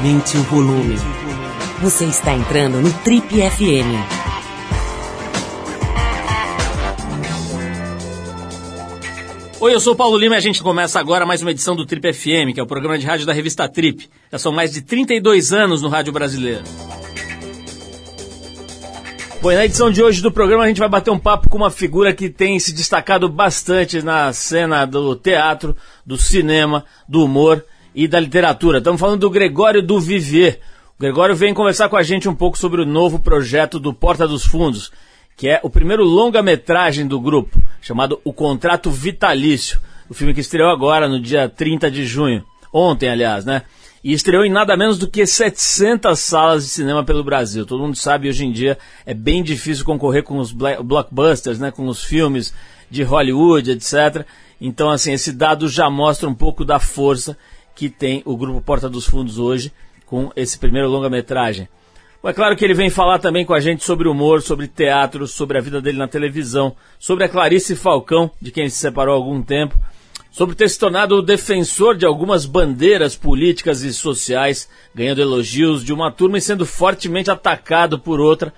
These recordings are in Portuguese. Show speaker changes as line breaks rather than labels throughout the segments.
Aumente o volume. Você está entrando no Trip FM.
Oi, eu sou o Paulo Lima e a gente começa agora mais uma edição do Trip FM, que é o programa de rádio da revista Trip. Já são mais de 32 anos no rádio brasileiro. Bom, na edição de hoje do programa a gente vai bater um papo com uma figura que tem se destacado bastante na cena do teatro, do cinema, do humor e da literatura. Estamos falando do Gregório do Vivier. O Gregório vem conversar com a gente um pouco sobre o novo projeto do Porta dos Fundos, que é o primeiro longa-metragem do grupo, chamado O Contrato Vitalício, o filme que estreou agora no dia 30 de junho, ontem, aliás, né? E estreou em nada menos do que 700 salas de cinema pelo Brasil. Todo mundo sabe hoje em dia é bem difícil concorrer com os blockbusters, né, com os filmes de Hollywood, etc. Então, assim, esse dado já mostra um pouco da força que tem o grupo Porta dos Fundos hoje com esse primeiro longa-metragem. É claro que ele vem falar também com a gente sobre humor, sobre teatro, sobre a vida dele na televisão, sobre a Clarice Falcão, de quem ele se separou há algum tempo, sobre ter se tornado o defensor de algumas bandeiras políticas e sociais, ganhando elogios de uma turma e sendo fortemente atacado por outra.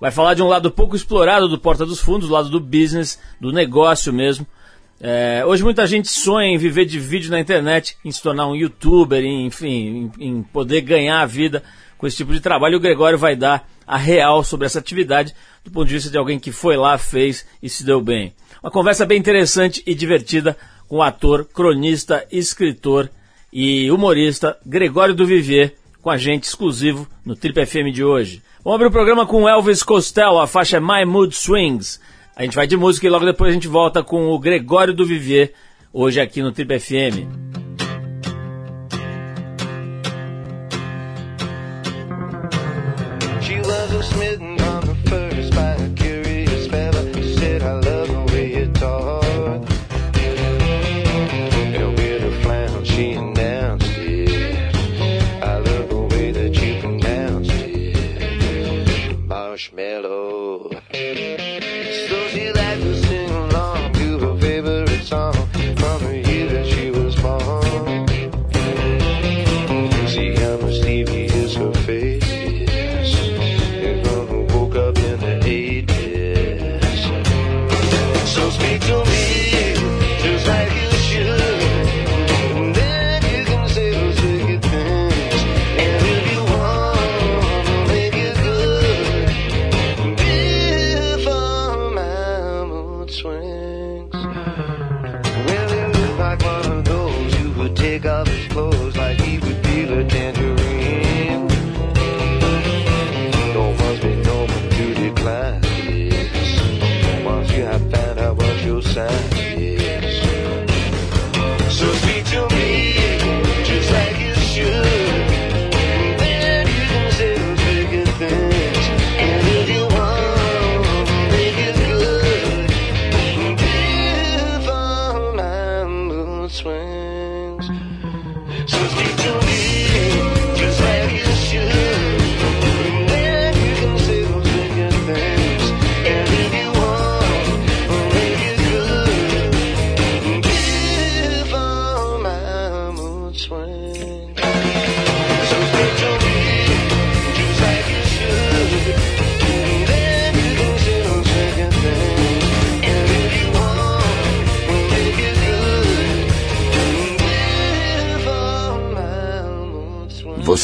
Vai falar de um lado pouco explorado do Porta dos Fundos, o lado do business, do negócio mesmo, é, hoje muita gente sonha em viver de vídeo na internet, em se tornar um youtuber, em, enfim, em, em poder ganhar a vida com esse tipo de trabalho. O Gregório vai dar a real sobre essa atividade do ponto de vista de alguém que foi lá, fez e se deu bem. Uma conversa bem interessante e divertida com o ator, cronista, escritor e humorista Gregório do Vivier, com a gente exclusivo no Trip FM de hoje. Vamos abrir o programa com Elvis Costello, a faixa My Mood Swings. A gente vai de música e logo depois a gente volta com o Gregório do Vivier, hoje aqui no Trip FM.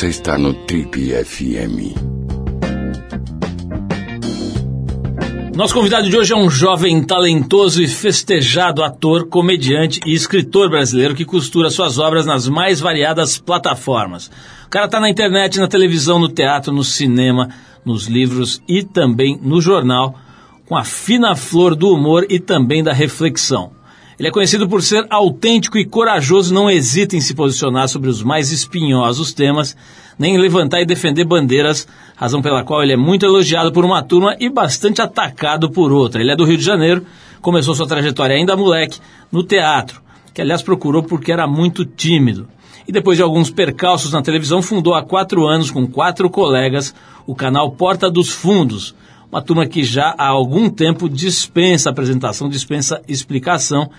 Você está no Trip FM.
Nosso convidado de hoje é um jovem talentoso e festejado ator, comediante e escritor brasileiro que costura suas obras nas mais variadas plataformas. O cara está na internet, na televisão, no teatro, no cinema, nos livros e também no jornal, com a fina flor do humor e também da reflexão. Ele é conhecido por ser autêntico e corajoso, não hesita em se posicionar sobre os mais espinhosos temas, nem em levantar e defender bandeiras, razão pela qual ele é muito elogiado por uma turma e bastante atacado por outra. Ele é do Rio de Janeiro, começou sua trajetória ainda moleque no teatro, que aliás procurou porque era muito tímido. E depois de alguns percalços na televisão, fundou há quatro anos, com quatro colegas, o canal Porta dos Fundos, uma turma que já há algum tempo dispensa apresentação, dispensa explicação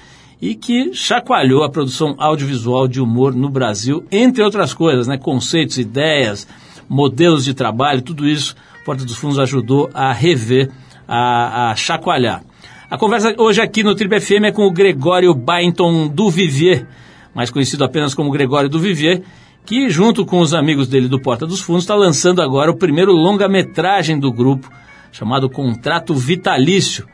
e que chacoalhou a produção audiovisual de humor no Brasil, entre outras coisas, né? conceitos, ideias, modelos de trabalho, tudo isso Porta dos Fundos ajudou a rever, a, a chacoalhar. A conversa hoje aqui no Triple FM é com o Gregório Bainton do Vivier, mais conhecido apenas como Gregório do Vivier, que junto com os amigos dele do Porta dos Fundos está lançando agora o primeiro longa-metragem do grupo, chamado Contrato Vitalício,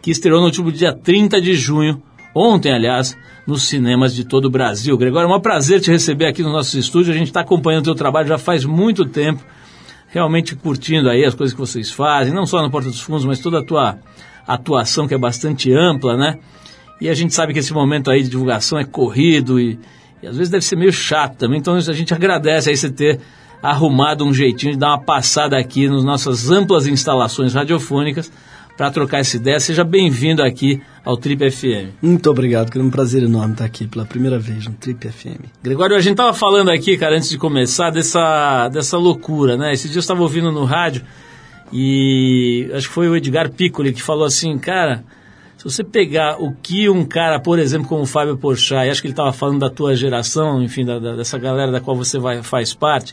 que estreou no último dia 30 de junho, ontem, aliás, nos cinemas de todo o Brasil. Gregório, é um prazer te receber aqui no nosso estúdio. A gente está acompanhando o teu trabalho já faz muito tempo, realmente curtindo aí as coisas que vocês fazem, não só no Porta dos Fundos, mas toda a tua atuação que é bastante ampla, né? E a gente sabe que esse momento aí de divulgação é corrido e, e às vezes deve ser meio chato também, então a gente agradece aí você ter arrumado um jeitinho de dar uma passada aqui nas nossas amplas instalações radiofônicas para trocar essa ideia. Seja bem-vindo aqui ao Trip FM.
Muito obrigado, que é um prazer enorme estar aqui pela primeira vez no Trip FM.
Gregório, a gente estava falando aqui, cara, antes de começar, dessa, dessa loucura, né? Esse dia eu estava ouvindo no rádio e acho que foi o Edgar Piccoli que falou assim, cara, se você pegar o que um cara, por exemplo, como o Fábio Porchat, e acho que ele estava falando da tua geração, enfim, da, da, dessa galera da qual você vai, faz parte,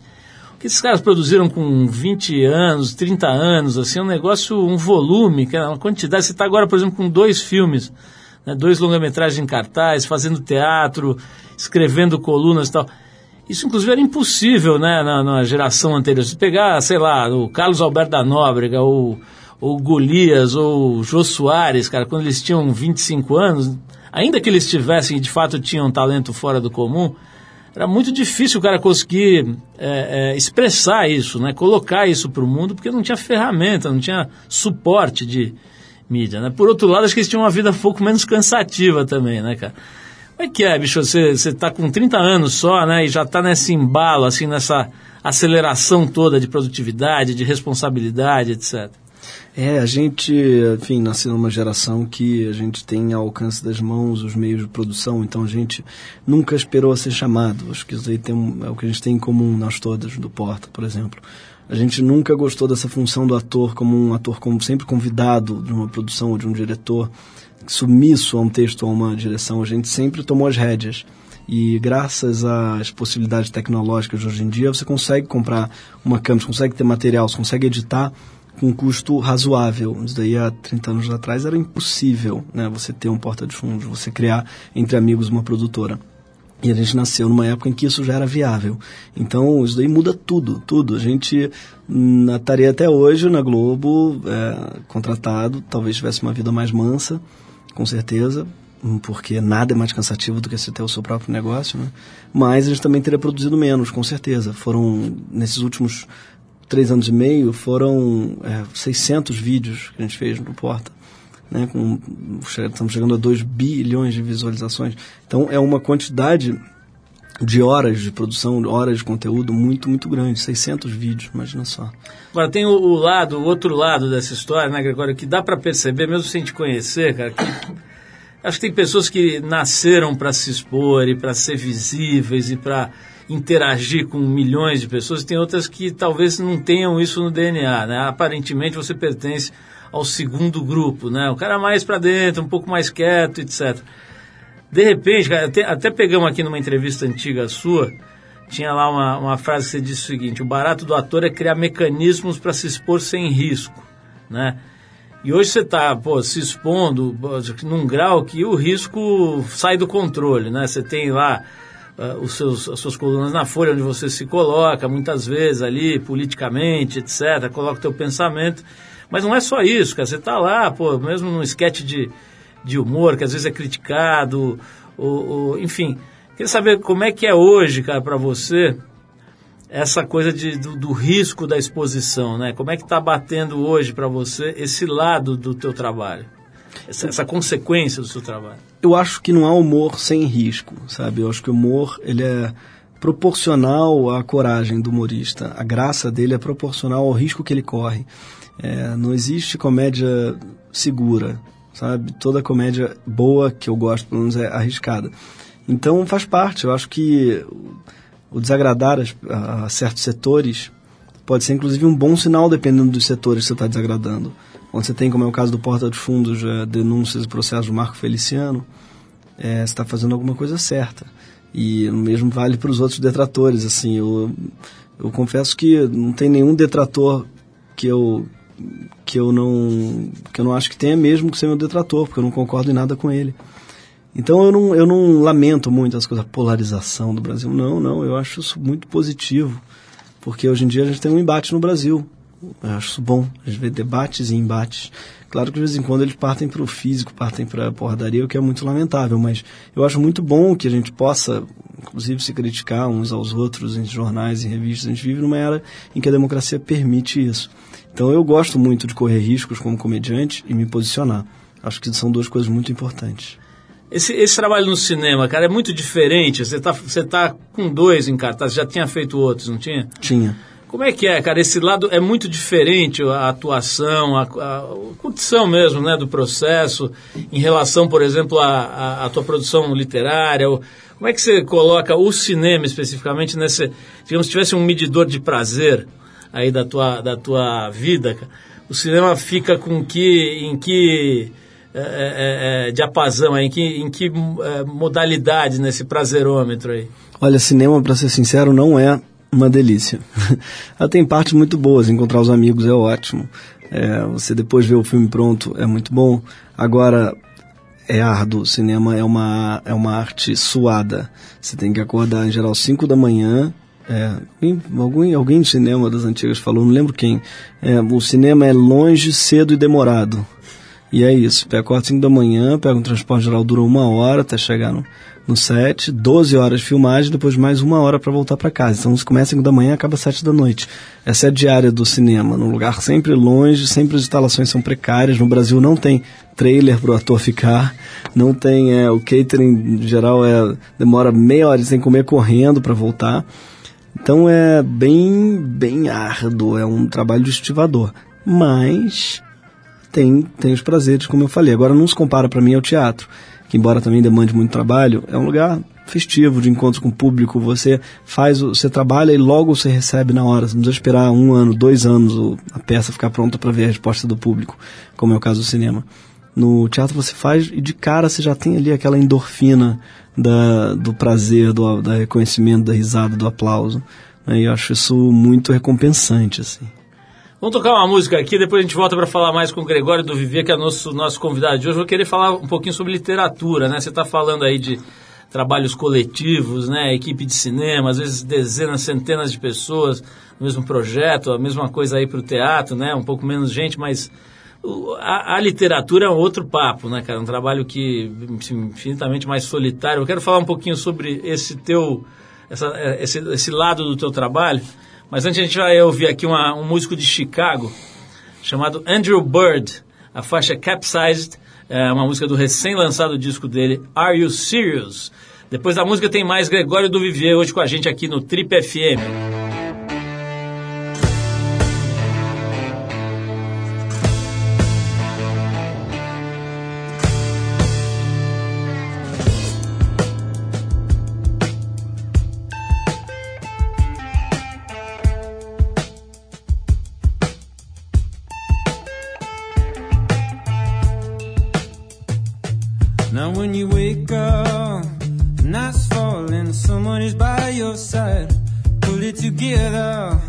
que esses caras produziram com 20 anos, 30 anos, assim, é um negócio, um volume, é uma quantidade. Você está agora, por exemplo, com dois filmes, né, dois longa-metragens em cartaz, fazendo teatro, escrevendo colunas e tal. Isso, inclusive, era impossível né, na, na geração anterior. Se pegar, sei lá, o Carlos Alberto da Nóbrega, ou ou Golias, ou Jô Soares, cara, quando eles tinham 25 anos, ainda que eles tivessem, de fato, tinham um talento fora do comum, era muito difícil o cara conseguir é, é, expressar isso, né? colocar isso para o mundo, porque não tinha ferramenta, não tinha suporte de mídia. Né? Por outro lado, acho que eles tinham uma vida um pouco menos cansativa também, né, cara? Como é que é, bicho? Você está com 30 anos só, né? E já está nesse embalo, assim, nessa aceleração toda de produtividade, de responsabilidade, etc.
É, a gente, enfim, nasceu numa geração que a gente tem ao alcance das mãos os meios de produção, então a gente nunca esperou a ser chamado. Acho que isso aí tem, é o que a gente tem em comum, nós todas, do Porta, por exemplo. A gente nunca gostou dessa função do ator como um ator como sempre convidado de uma produção ou de um diretor, submisso a um texto ou a uma direção. A gente sempre tomou as rédeas. E graças às possibilidades tecnológicas de hoje em dia, você consegue comprar uma câmera, você consegue ter material, você consegue editar com um custo razoável. Isso daí há 30 anos atrás era impossível, né? Você ter um porta de fundos, você criar entre amigos uma produtora. E a gente nasceu numa época em que isso já era viável. Então, isso daí muda tudo, tudo. A gente estaria até hoje na Globo, é, contratado, talvez tivesse uma vida mais mansa, com certeza, porque nada é mais cansativo do que você ter o seu próprio negócio, né? Mas a gente também teria produzido menos, com certeza. Foram, nesses últimos três anos e meio, foram é, 600 vídeos que a gente fez no Porta. Né, com, estamos chegando a 2 bilhões de visualizações. Então, é uma quantidade de horas de produção, horas de conteúdo muito, muito grande. 600 vídeos, imagina só.
Agora, tem o, o lado, o outro lado dessa história, né, Gregório, que dá para perceber, mesmo sem te conhecer, cara, que acho que tem pessoas que nasceram para se expor e para ser visíveis e para interagir com milhões de pessoas, tem outras que talvez não tenham isso no DNA, né? Aparentemente você pertence ao segundo grupo, né? O cara mais para dentro, um pouco mais quieto, etc. De repente, até, até pegamos aqui numa entrevista antiga sua, tinha lá uma, uma frase que você disse o seguinte: o barato do ator é criar mecanismos para se expor sem risco, né? E hoje você está se expondo num grau que o risco sai do controle, né? Você tem lá uh, os seus, as suas colunas na folha, onde você se coloca, muitas vezes ali, politicamente, etc., coloca o teu pensamento. Mas não é só isso, cara. Você está lá, pô, mesmo num esquete de, de humor, que às vezes é criticado, ou, ou, enfim. Queria saber como é que é hoje, cara, para você, essa coisa de, do, do, risco da exposição, né? Como é que está batendo hoje para você esse lado do teu trabalho? Essa, essa consequência do seu trabalho?
Eu acho que não há humor sem risco, sabe? Eu acho que o humor ele é proporcional à coragem do humorista. A graça dele é proporcional ao risco que ele corre. É, não existe comédia segura, sabe? Toda comédia boa que eu gosto, pelo menos, é arriscada. Então faz parte. Eu acho que o desagradar a, a certos setores pode ser inclusive um bom sinal dependendo dos setores que você está desagradando onde você tem, como é o caso do Porta dos Fundos, é, denúncias e processos do Marco Feliciano, é, você está fazendo alguma coisa certa. E o mesmo vale para os outros detratores. Assim, eu, eu confesso que não tem nenhum detrator que eu que eu não que eu não acho que tenha mesmo que ser meu detrator, porque eu não concordo em nada com ele. Então eu não, eu não lamento muito as coisas, a polarização do Brasil. Não, não, eu acho isso muito positivo, porque hoje em dia a gente tem um embate no Brasil. Eu acho bom, a gente vê debates e embates. Claro que de vez em quando eles partem para o físico, partem para a porradaria, o que é muito lamentável, mas eu acho muito bom que a gente possa, inclusive, se criticar uns aos outros em jornais e revistas. A gente vive numa era em que a democracia permite isso. Então eu gosto muito de correr riscos como comediante e me posicionar. Acho que são duas coisas muito importantes.
Esse, esse trabalho no cinema, cara, é muito diferente. Você está você tá com dois em cartaz, já tinha feito outros, não tinha?
Tinha.
Como é que é, cara? Esse lado é muito diferente, a atuação, a, a, a curtição mesmo, né, do processo, em relação, por exemplo, à tua produção literária. Como é que você coloca o cinema especificamente nesse, digamos, se tivesse um medidor de prazer aí da tua, da tua vida, o cinema fica com que, em que é, é, é, diapasão, em que, em que é, modalidade nesse prazerômetro aí?
Olha, cinema, para ser sincero, não é uma delícia. Ela tem partes muito boas, encontrar os amigos é ótimo. É, você depois ver o filme pronto é muito bom. Agora, é árduo. O cinema é uma, é uma arte suada. Você tem que acordar, em geral, 5 da manhã. É, alguém, alguém de cinema das antigas falou, não lembro quem. É, o cinema é longe, cedo e demorado. E é isso, pega 4, 5 da manhã, pega um transporte geral, dura uma hora até chegar no, no set, 12 horas de filmagem, depois mais uma hora para voltar para casa. Então, se começa 5 da manhã, acaba 7 da noite. Essa é a diária do cinema, num lugar sempre longe, sempre as instalações são precárias. No Brasil não tem trailer para o ator ficar, não tem, é, o catering em geral é, demora meia hora, sem comer correndo para voltar. Então é bem, bem árduo, é um trabalho estivador. Mas tem, tem os prazeres, como eu falei. Agora não se compara para mim ao teatro, embora também demande muito trabalho, é um lugar festivo de encontros com o público. Você faz, você trabalha e logo você recebe na hora. Você não precisa esperar um ano, dois anos a peça ficar pronta para ver a resposta do público, como é o caso do cinema. No teatro você faz e de cara você já tem ali aquela endorfina da, do prazer, do, do reconhecimento, da risada, do aplauso. Né? E eu acho isso muito recompensante, assim.
Vamos tocar uma música aqui, depois a gente volta para falar mais com o Gregório do Viver, que é nosso, nosso convidado de hoje. Vou querer falar um pouquinho sobre literatura, né? Você está falando aí de trabalhos coletivos, né? Equipe de cinema, às vezes dezenas, centenas de pessoas no mesmo projeto, a mesma coisa aí para o teatro, né? Um pouco menos gente, mas a, a, literatura é um outro papo, né, cara? Um trabalho que infinitamente mais solitário. Eu quero falar um pouquinho sobre esse teu, essa, esse, esse lado do teu trabalho. Mas antes a gente vai ouvir aqui uma, um músico de Chicago chamado Andrew Bird, a faixa Capsized, é uma música do recém-lançado disco dele, Are You Serious? Depois da música tem mais Gregório do Vivier hoje com a gente aqui no Trip FM.
memories by your side. Pull it together,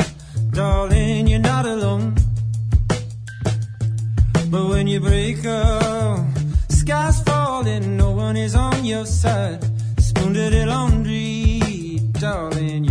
darling, you're not alone. But when you break up, sky's falling, no one is on your side. Spoon to the laundry, darling.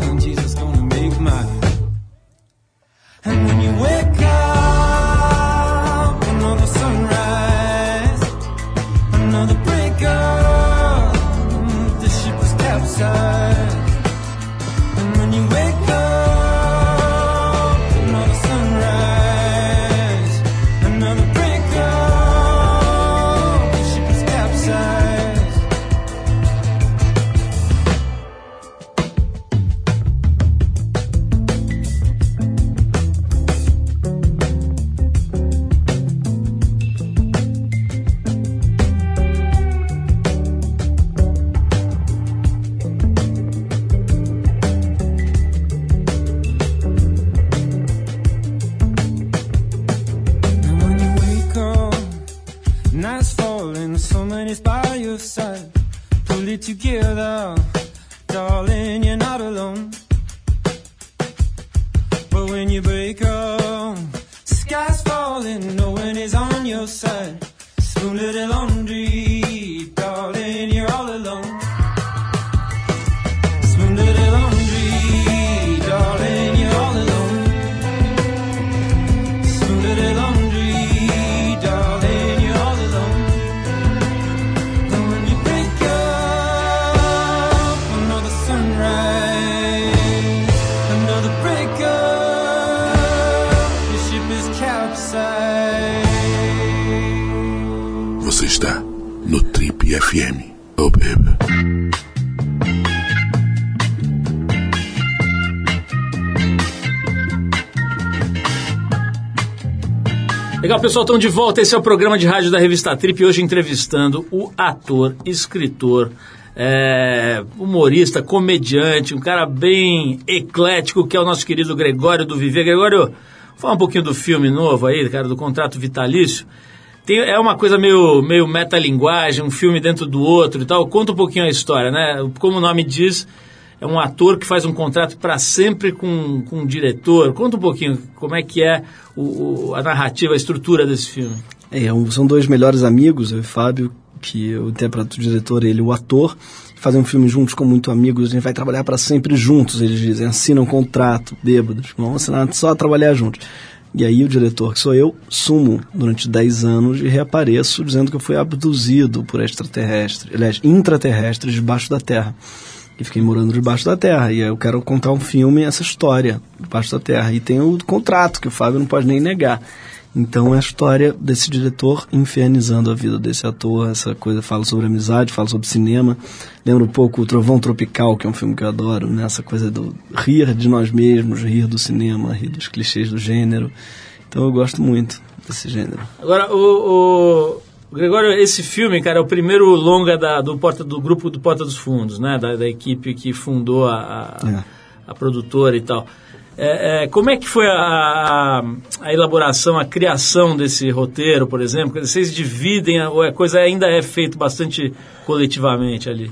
Religion. Pessoal, estão de volta. Esse é o programa de rádio da revista Trip. Hoje entrevistando o ator, escritor, é, humorista, comediante, um cara bem eclético, que é o nosso querido Gregório do Viver. Gregório, fala um pouquinho do filme novo aí, cara, do contrato vitalício. Tem, é uma coisa meio, meio metalinguagem, um filme dentro do outro e tal. Conta um pouquinho a história, né? Como o nome diz, é um ator que faz um contrato para sempre com, com um diretor. Conta um pouquinho como é que é o, o- a narrativa, a estrutura desse filme.
É, um- são dois melhores amigos, eu e Fábio, que eu interpreto o diretor, ele o ator. Fazem um filme juntos como muito amigos, a gente vai trabalhar para sempre juntos, eles dizem. Assinam um contrato, bêbados, vamos assinar só trabalhar juntos. E aí o diretor, que sou eu, sumo durante 10 anos e reapareço dizendo que eu fui abduzido por extraterrestres, aliás, intraterrestres debaixo da Terra. E fiquei morando debaixo da Terra. E eu quero contar um filme, essa história, debaixo da Terra. E tem o contrato, que o Fábio não pode nem negar. Então é a história desse diretor infernizando a vida desse ator, essa coisa fala sobre amizade, fala sobre cinema. Lembra um pouco o Trovão Tropical, que é um filme que eu adoro, né? Essa coisa do rir de nós mesmos, rir do cinema, rir dos clichês do gênero. Então eu gosto muito desse gênero.
Agora, o, o Gregório, esse filme, cara, é o primeiro longa da- do, Porta, do grupo do Porta dos Fundos, né? Da, da equipe que fundou a, a,
É.
a produtora e tal. É, é, como é que foi a, a, elaboração, a criação desse roteiro, por exemplo? Vocês dividem, ou a coisa ainda é feito bastante coletivamente ali?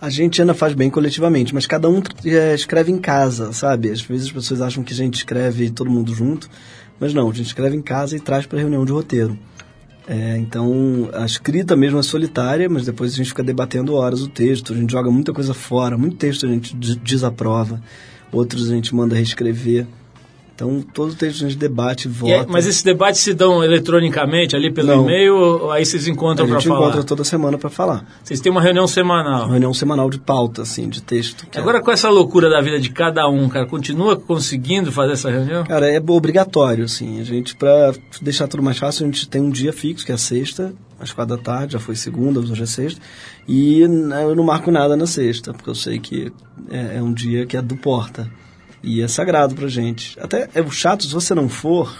A gente ainda faz bem coletivamente, mas cada um eh, escreve em casa, sabe? Às vezes as pessoas acham que a gente escreve todo mundo junto, mas não, a gente escreve em casa e traz para reunião de roteiro. É, então, a escrita mesmo é solitária, mas depois a gente fica debatendo horas o texto, a gente joga muita coisa fora, muito texto a gente des- desaprova, outros a gente manda reescrever. Então, todo texto a gente debate,
E
vota.
é- mas esses debates se dão eletronicamente ali pelo
Não.
e-mail, ou aí vocês
a
encontram para
gente
falar?
encontra toda semana para falar.
Vocês têm uma reunião semanal.
Uma reunião semanal de pauta, assim, de texto. é-
Agora, com essa loucura da vida de cada um, cara, continua conseguindo fazer essa reunião?
Cara, é obrigatório, assim. A gente, pra deixar tudo mais fácil, a gente tem um dia fixo, que é sexta, às quatro da tarde, já foi segunda, hoje é sexta. E né, eu não marco nada na sexta, porque eu sei que é, é um dia que é do porta. E é sagrado pra gente. Até é o chato, se você não for,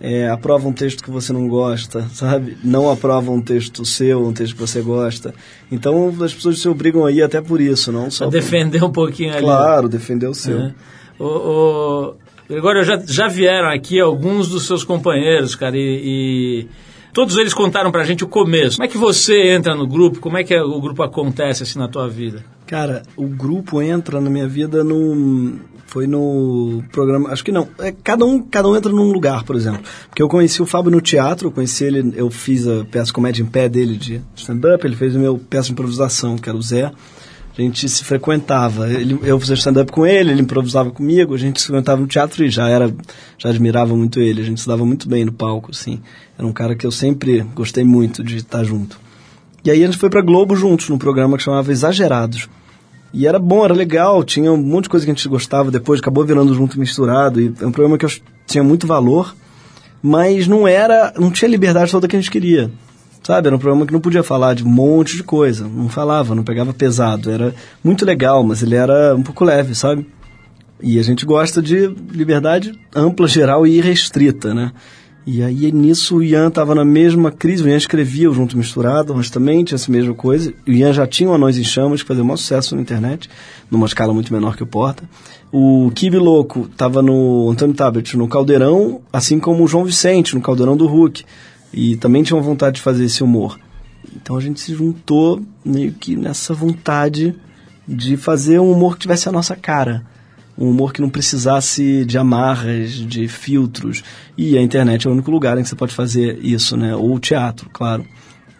é, aprova um texto que você não gosta, sabe? Não aprova um texto seu, um texto que você gosta. Então as pessoas se obrigam aí até por isso, não só por-
defender um pouquinho ali.
Claro, defender o seu.
É. O, o, Gregório, já, já vieram aqui alguns dos seus companheiros, cara, e, e todos eles contaram pra gente o começo. Como é que você entra no grupo? Como é que o grupo acontece assim na tua vida?
Cara, o grupo entra na minha vida no. Foi no programa. Acho que não. É, cada, um, cada um entra num lugar, por exemplo. Porque eu conheci o Fábio no teatro, eu conheci ele, eu fiz a peça comédia em pé dele de stand-up, ele fez o meu peça de improvisação, que era o Zé. A gente se frequentava. Ele, eu fazia stand-up com ele, ele improvisava comigo, a gente se frequentava no teatro e já era. Já admirava muito ele, a gente se dava muito bem no palco, assim. Era um cara que eu sempre gostei muito de estar junto. E aí a gente foi pra Globo juntos, num programa que chamava Exagerados. E era bom, era legal, tinha um monte de coisa que a gente gostava depois, acabou virando junto misturado. E é um programa que eu tinha muito valor, mas não era, não tinha liberdade toda que a gente queria. Sabe, era um programa que não podia falar de um monte de coisa, não falava, não pegava pesado. Era muito legal, mas ele era um pouco leve, sabe? E a gente gosta de liberdade ampla, geral e irrestrita, né? E aí nisso o Ian estava na mesma crise, o Ian escrevia o Junto Misturado, mas também tinha essa mesma coisa. O Ian já tinha o Anões em Chamas, que fazia o maior sucesso na internet, numa escala muito menor que o Porta. O Kibe Louco estava no Antônio Tablet no Caldeirão, assim como o João Vicente no Caldeirão do Hulk. E também tinha uma vontade de fazer esse humor. Então a gente se juntou meio que nessa vontade de fazer um humor que tivesse a nossa cara um humor que não precisasse de amarras, de filtros. E a internet é o único lugar em que você pode fazer isso, né? Ou teatro, claro.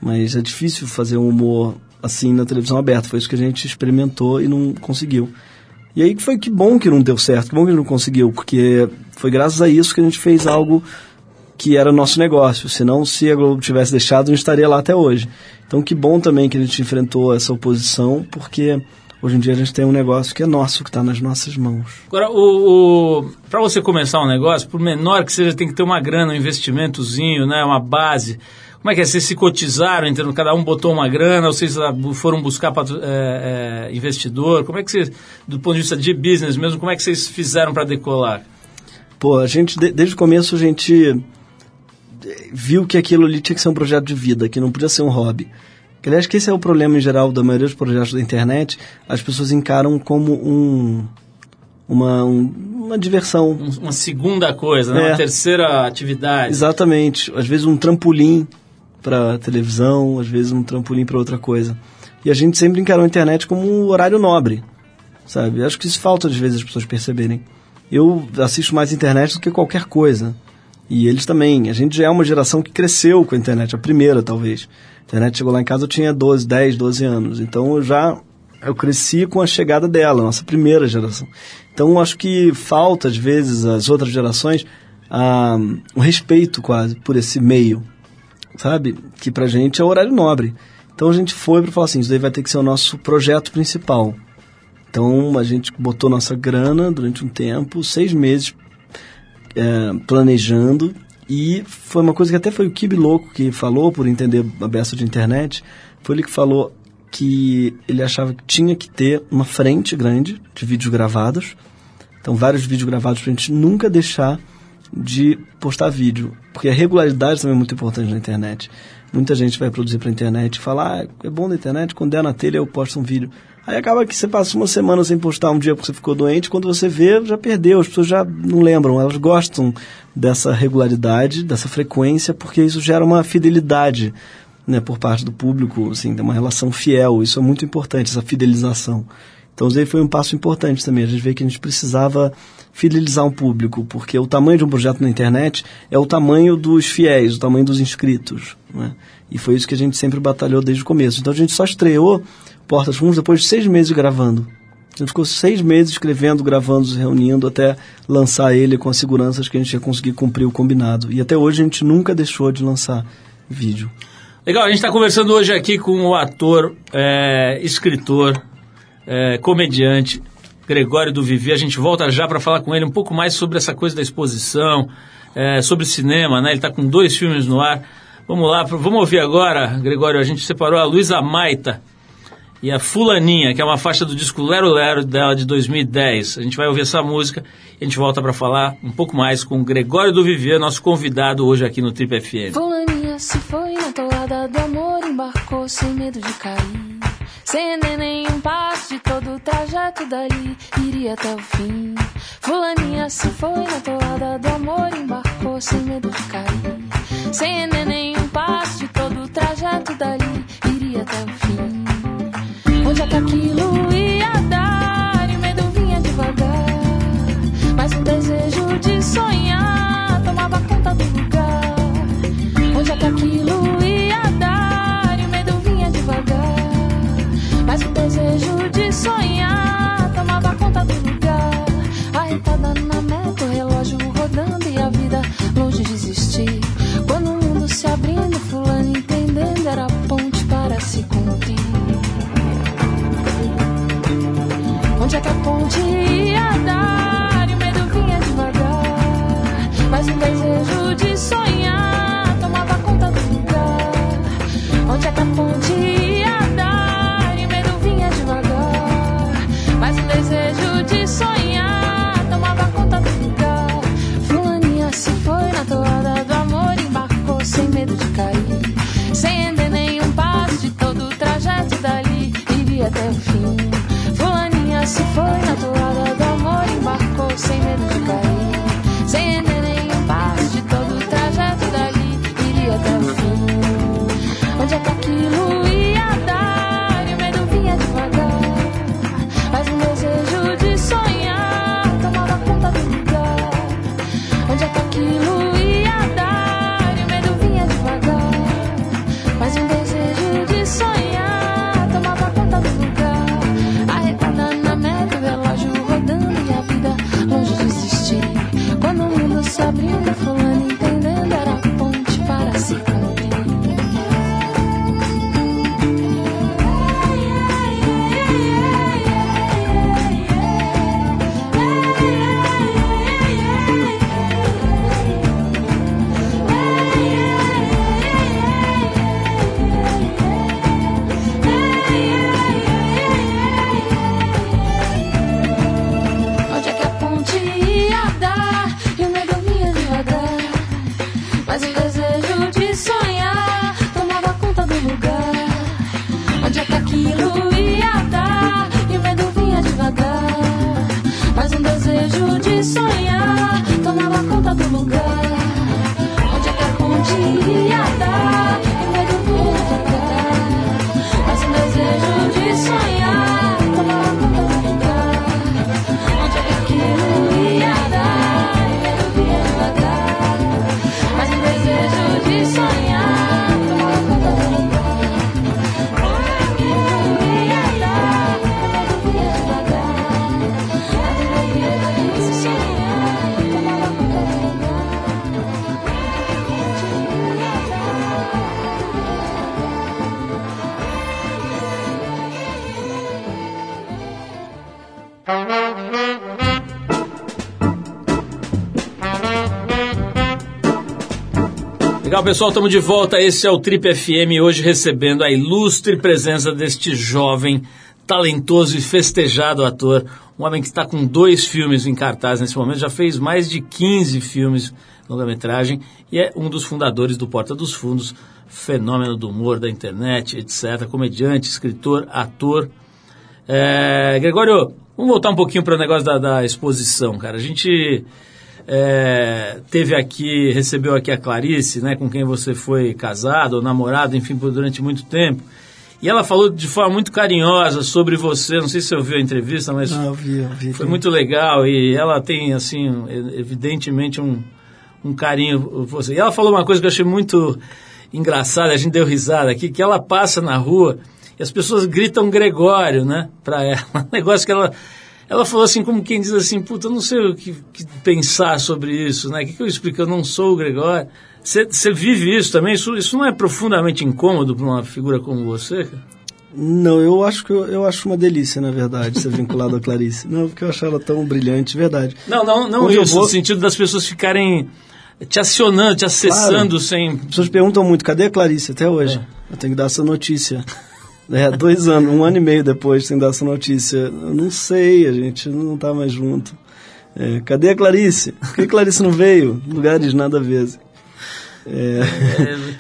Mas é difícil fazer um humor assim na televisão aberta. Foi isso que a gente experimentou e não conseguiu. E aí foi que bom que não deu certo, que bom que não conseguiu, porque foi graças a isso que a gente fez algo que era nosso negócio. Senão, se a Globo tivesse deixado, não estaria lá até hoje. Então, que bom também que a gente enfrentou essa oposição, porque Hoje em dia a gente tem um negócio que é nosso, que está nas nossas mãos.
Agora, o, o para você começar um negócio, por menor que seja, tem que ter uma grana, um investimentozinho, né, uma base. Como é que é? Vocês se cotizaram, entendeu? cada um botou uma grana, ou vocês ah, foram buscar é, é, investidor? Como é que vocês, do ponto de vista de business mesmo, como é que vocês fizeram para decolar?
Pô, a gente, desde o começo, a gente viu que aquilo ali tinha que ser um projeto de vida, que não podia ser um hobby. Aliás, que esse é o problema em geral da maioria dos projetos da internet. As pessoas encaram como um, uma, um, uma diversão.
uma segunda coisa, né? É. uma terceira atividade.
Exatamente. Às vezes um trampolim para televisão, às vezes um trampolim para outra coisa. E a gente sempre encarou a internet como um horário nobre, sabe? Acho que isso falta às vezes as pessoas perceberem. Eu assisto mais internet do que qualquer coisa. E eles também. A gente já é uma geração que cresceu com a internet, a primeira talvez. A internet chegou lá em casa, eu tinha 12, 10, 12 anos. Então eu já eu cresci com a chegada dela, nossa primeira geração. Então acho que falta às vezes às outras gerações ah, um respeito quase por esse meio, sabe? Que pra gente é horário nobre. Então a gente foi para falar assim, isso daí vai ter que ser o nosso projeto principal. Então a gente botou nossa grana durante um tempo, seis meses é, planejando e foi uma coisa que até foi o Kibi Louco que falou, por entender a beça de internet, foi ele que falou que ele achava que tinha que ter uma frente grande de vídeos gravados. Então, vários vídeos gravados para a gente nunca deixar de postar vídeo. Porque a regularidade também é muito importante na internet. Muita gente vai produzir para a internet e fala, ah, é bom na internet, quando der na telha eu posto um vídeo. Aí acaba que você passa uma semana sem postar um dia porque você ficou doente, quando você vê, já perdeu, as pessoas já não lembram, elas gostam dessa regularidade, dessa frequência, porque isso gera uma fidelidade né, por parte do público, assim, uma relação fiel, isso é muito importante, essa fidelização. Então, isso aí foi um passo importante também, a gente vê que a gente precisava fidelizar um público, porque o tamanho de um projeto na internet é o tamanho dos fiéis, o tamanho dos inscritos, né? E foi isso que a gente sempre batalhou desde o começo. Então, a gente só estreou Portas Fundos depois de seis meses gravando. A gente ficou seis meses escrevendo, gravando, se reunindo até lançar ele com as seguranças que a gente ia conseguir cumprir o combinado. E até hoje a gente nunca deixou de lançar vídeo.
Legal, a gente está conversando hoje aqui com o ator, é, escritor, é, comediante Gregório do Vivi. A gente volta já para falar com ele um pouco mais sobre essa coisa da exposição, é, sobre cinema, né? Ele está com dois filmes no ar. Vamos lá, vamos ouvir agora, Gregório. A gente separou a Luísa Maita e a Fulaninha, que é uma faixa do disco Lero Lero dela de 2010. A gente vai ouvir essa música e a gente volta para falar um pouco mais com o Gregório do Vivier, nosso convidado hoje aqui no Trip FM.
Fulaninha se foi na toada do amor, embarcou sem medo de cair. Sem nenhum passo de todo o trajeto dali, iria até o fim. Fulaninha se foi na toada do amor, embarcou sem medo de cair. Sem nenhum passo de todo o trajeto dali, iria até o fim. Que aquilo ia? Onde é que a ponte ia dar e o medo vinha devagar? Mas um desejo de sonhar se foi na toada do
Legal, pessoal, estamos de volta. Esse é o Trip FM, hoje recebendo a ilustre presença deste jovem, talentoso e festejado ator. Um homem que está com dois filmes em cartaz nesse momento, já fez mais de 15 filmes longa-metragem e é um dos fundadores do Porta dos Fundos, fenômeno do humor da internet, etc. Comediante, escritor, ator. É, Gregório, vamos voltar um pouquinho para o negócio da, da exposição, cara. A gente é, teve aqui, recebeu aqui a Clarice, né, com quem você foi casado ou namorado, enfim, por durante muito tempo. E ela falou de forma muito carinhosa sobre você. Não sei se você ouviu a entrevista, mas
Ah, eu vi, eu vi.
foi muito legal. E ela tem, assim, evidentemente um, um carinho por você. E ela falou uma coisa que eu achei muito engraçada, a gente deu risada aqui, que ela passa na rua e as pessoas gritam Gregório, né, pra ela. Um negócio que ela. Ela falou assim, como quem diz assim, puta, eu não sei o que, que pensar sobre isso, né? O que, que eu explico? Eu não sou o Gregório. Você vive isso também? Isso, isso não é profundamente incômodo para uma figura como você?
Não, eu acho que eu, eu acho uma delícia, na verdade, ser vinculado a Clarice. Não, porque eu acho ela tão brilhante, verdade.
Não, não, não
Onde
isso,
vou-
no sentido das pessoas ficarem te acionando, te acessando sem.
As pessoas perguntam muito, cadê a Clarice até hoje? Eu tenho que dar essa notícia. É, dois anos, um ano e meio depois sem dar essa notícia. Eu não sei, a gente não tá mais junto. É, cadê a Clarice? Por que a Clarice não veio? Lugares nada a ver. assim. É,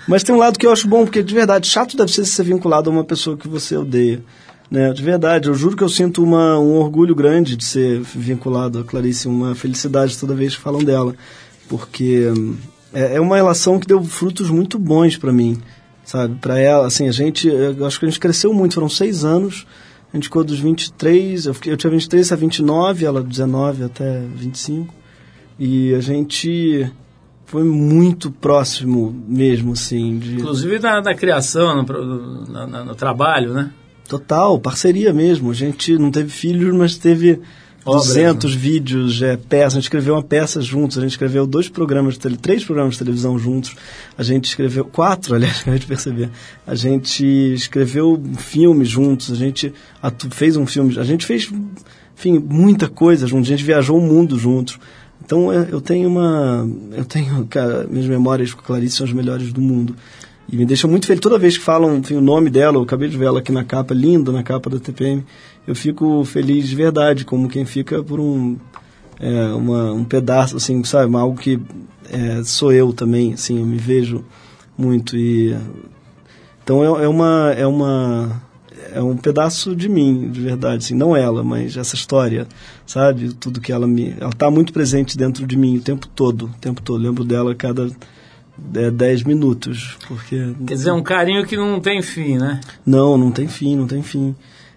mas tem um lado que eu acho bom, porque de verdade, chato deve ser ser vinculado a uma pessoa que você odeia. Né? De verdade, eu juro que eu sinto uma, um orgulho grande de ser vinculado a Clarice, uma felicidade toda vez que falam dela. Porque hum, é, é uma relação que deu frutos muito bons para mim, sabe? Para ela, assim, a gente, eu acho que a gente cresceu muito, foram seis anos, a gente ficou dos 23, eu, fiquei, eu tinha 23 a 29, ela 19 até 25, e a gente foi muito próximo mesmo, assim, de...
Inclusive na, na criação, no, na- no trabalho, né?
Total, parceria mesmo. A gente não teve filhos, mas teve
Obras,
200 vídeos, é, peças. A gente escreveu uma peça juntos. A gente escreveu dois programas de tele, três programas de televisão juntos. A gente escreveu quatro, aliás, acabei de perceber. A gente escreveu um filme juntos. A gente atu- fez um filme. A gente fez enfim, muita coisa juntos. A gente viajou o mundo juntos. Então eu, eu tenho uma. Eu tenho. Cara, minhas memórias com a Clarice são as melhores do mundo. E me deixa muito feliz. Toda vez que falam enfim, o nome dela, eu acabei de ver ela aqui na capa, linda na capa da TPM, eu fico feliz de verdade, como quem fica por um, é, uma, um pedaço, assim, sabe? Algo que é, sou eu também, assim, eu me vejo muito. e Então é, é uma. É uma é um pedaço de mim, de verdade, assim, não ela, mas essa história, sabe? Tudo que ela me, ela está muito presente dentro de mim o tempo todo, o tempo todo. Lembro dela a cada é, 10 minutos, porque
Quer dizer, um carinho que não tem fim, né?
não, não tem fim, não tem fim.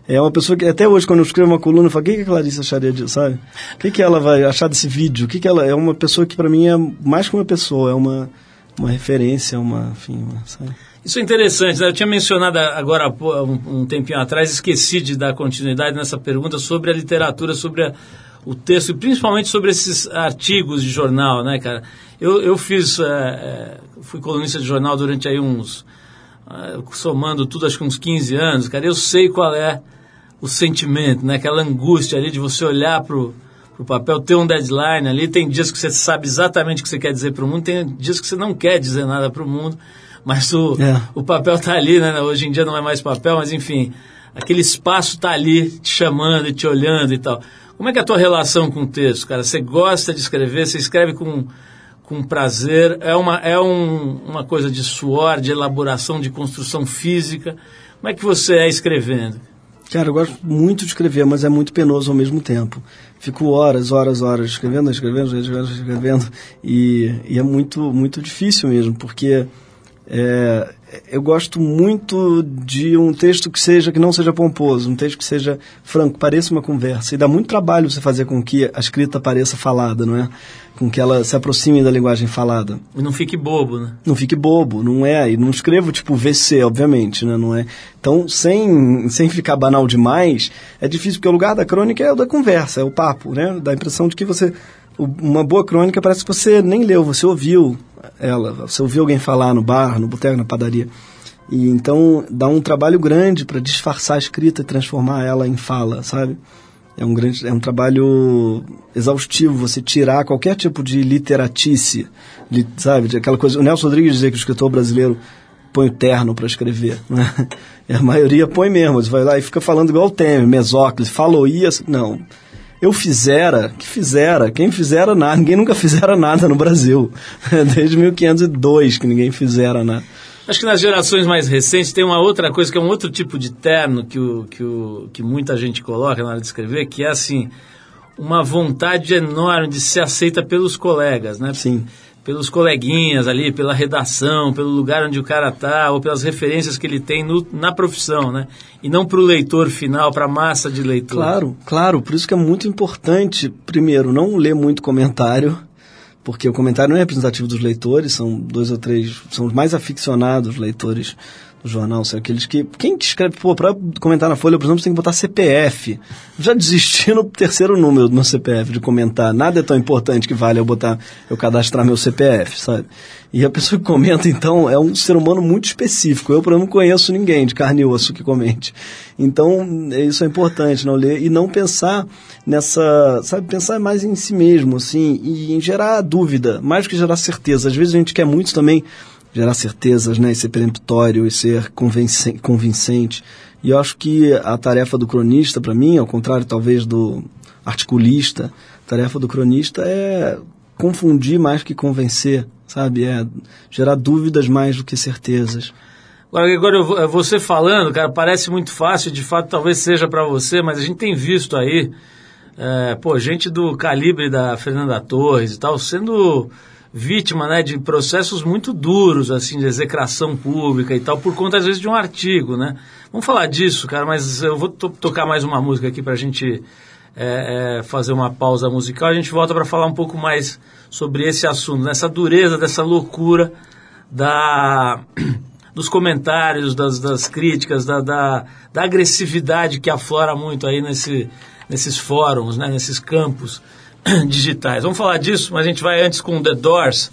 É uma pessoa que até hoje quando eu escrevo uma coluna, eu falo, o que, que a Clarice acharia disso, sabe? O que, que ela vai achar desse vídeo? O que, que ela é uma pessoa que para mim é mais que uma pessoa, é uma uma referência, uma, enfim, uma, sabe?
Isso é interessante, né? Eu tinha mencionado agora um, tempinho atrás, esqueci de dar continuidade nessa pergunta sobre a literatura, sobre a- o texto, e principalmente sobre esses artigos de jornal, né, cara? Eu, eu fiz, é, é, fui colunista de jornal durante aí uns, ah, somando tudo, acho que uns 15 anos, cara. Eu sei qual é o sentimento, né? Aquela angústia ali de você olhar pro, pro papel, ter um deadline ali. Tem dias que você sabe exatamente o que você quer dizer pro mundo, tem dias que você não quer dizer nada pro mundo, mas o,
É.
o papel tá ali, né? Hoje em dia não é mais papel, mas enfim, aquele espaço tá ali te chamando e te olhando e tal. Como é que é a tua relação com o texto, cara? Você gosta de escrever? Você escreve com, com prazer? É, uma, é um, uma coisa de suor, de elaboração, de construção física? Como é que você é escrevendo?
Cara, eu gosto muito de escrever, mas é muito penoso ao mesmo tempo. Fico horas, horas, horas escrevendo, escrevendo, escrevendo, escrevendo e, e é muito, muito difícil mesmo, porque é, eu gosto muito de um texto que seja que não seja pomposo, um texto que seja franco, pareça uma conversa. E dá muito trabalho você fazer com que a escrita pareça falada, não é? Com que ela se aproxime da linguagem falada
E não fique bobo, né?
não fique bobo, não é? E não escrevo tipo VC, obviamente, né? Não é? Então, sem, sem ficar banal demais, é difícil, porque o lugar da crônica é o da conversa, é o papo, né? Dá a impressão de que você. Uma boa crônica parece que você nem leu, você ouviu ela, você ouviu alguém falar no bar, no boteco, na padaria. E então dá um trabalho grande para disfarçar a escrita e transformar ela em fala, sabe? É um grande, é um trabalho exaustivo você tirar qualquer tipo de literatice, li- sabe? Aquela coisa. O Nelson Rodrigues dizia que o escritor brasileiro põe o terno para escrever, né? E a maioria põe mesmo, você vai lá e fica falando igual o Temer, Mesóclise, falou isso, não. Eu fizera, que fizera, quem fizera nada, ninguém nunca fizera nada no Brasil. Desde 1502 que ninguém fizera nada.
Acho que nas gerações mais recentes tem uma outra coisa que é um outro tipo de terno que, o, que, o, que muita gente coloca na hora de escrever, que é assim, uma vontade enorme de ser aceita pelos colegas, né?
Sim.
Pelos coleguinhas ali, pela redação, pelo lugar onde o cara tá, ou pelas referências que ele tem no, na profissão, né? E não para o leitor final, para a massa de leitores.
Claro, claro. Por isso que é muito importante, primeiro, não ler muito comentário, porque o comentário não é representativo dos leitores, são dois ou três, são os mais aficionados leitores jornal, são aqueles que. Quem que escreve, pô, pra comentar na Folha, por exemplo, você tem que botar CPF. Já desisti no terceiro número do meu CPF de comentar. Nada é tão importante que vale eu botar, eu cadastrar meu CPF, sabe? E a pessoa que comenta, então, é um ser humano muito específico. Eu, por exemplo, não conheço ninguém de carne e osso que comente. Então, é- isso é importante, não ler e não pensar nessa, sabe, pensar mais em si mesmo, assim, e em gerar dúvida, mais que gerar certeza. Às vezes a gente quer muito também gerar certezas, né, e ser peremptório e ser convincen- convincente. E eu acho que a tarefa do cronista, para mim, ao contrário talvez do articulista, a tarefa do cronista é confundir mais que convencer, sabe? É gerar dúvidas mais do que certezas.
Agora, agora vou- você falando, cara, parece muito fácil, de fato talvez seja para você, mas a gente tem visto aí, é, pô, gente do calibre da Fernanda Torres e tal, sendo vítima, né, de processos muito duros, assim, de execração pública e tal, por conta, às vezes, de um artigo, né? Vamos falar disso, cara, mas eu vou to- tocar mais uma música aqui pra gente é, é, fazer uma pausa musical, a gente volta para falar um pouco mais sobre esse assunto, nessa dureza, dessa loucura da dos comentários, das, das críticas, da, da, da agressividade que aflora muito aí nesse, nesses fóruns, né, nesses campos digitais. Vamos falar disso, mas a gente vai antes com The Doors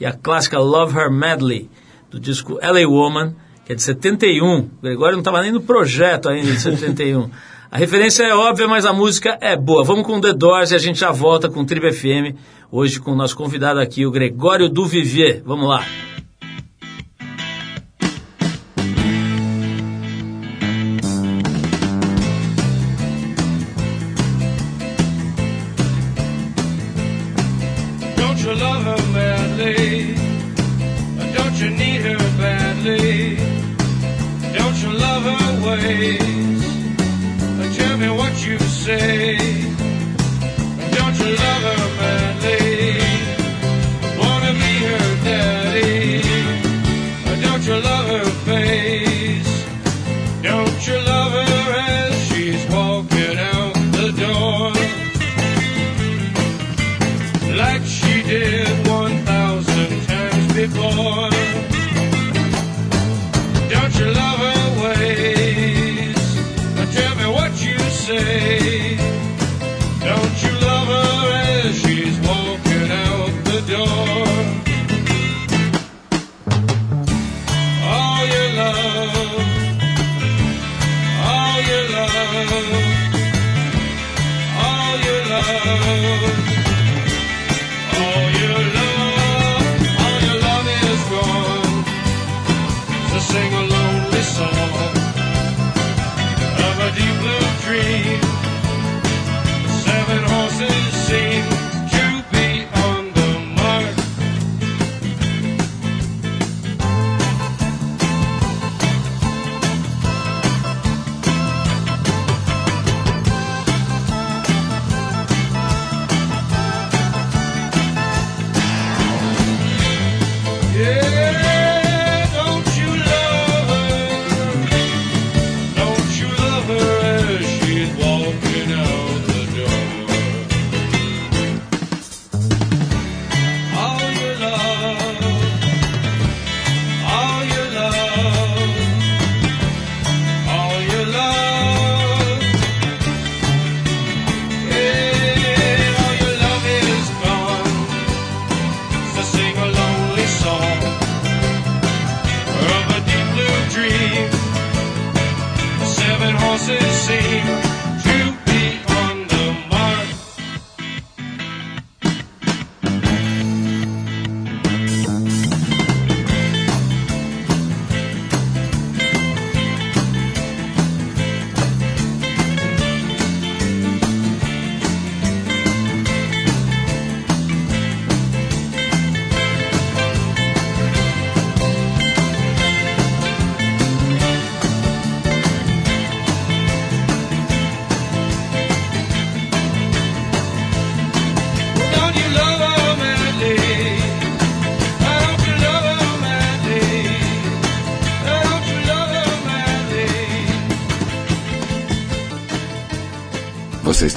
e a clássica Love Her Medley, do disco LA Woman, que é de 71. O Gregório não estava nem no projeto ainda de 71. A referência é óbvia, mas a música é boa. Vamos com The Doors e a gente já volta com o Trip FM, hoje com o nosso convidado aqui, o Gregório Duvivier. Vamos lá.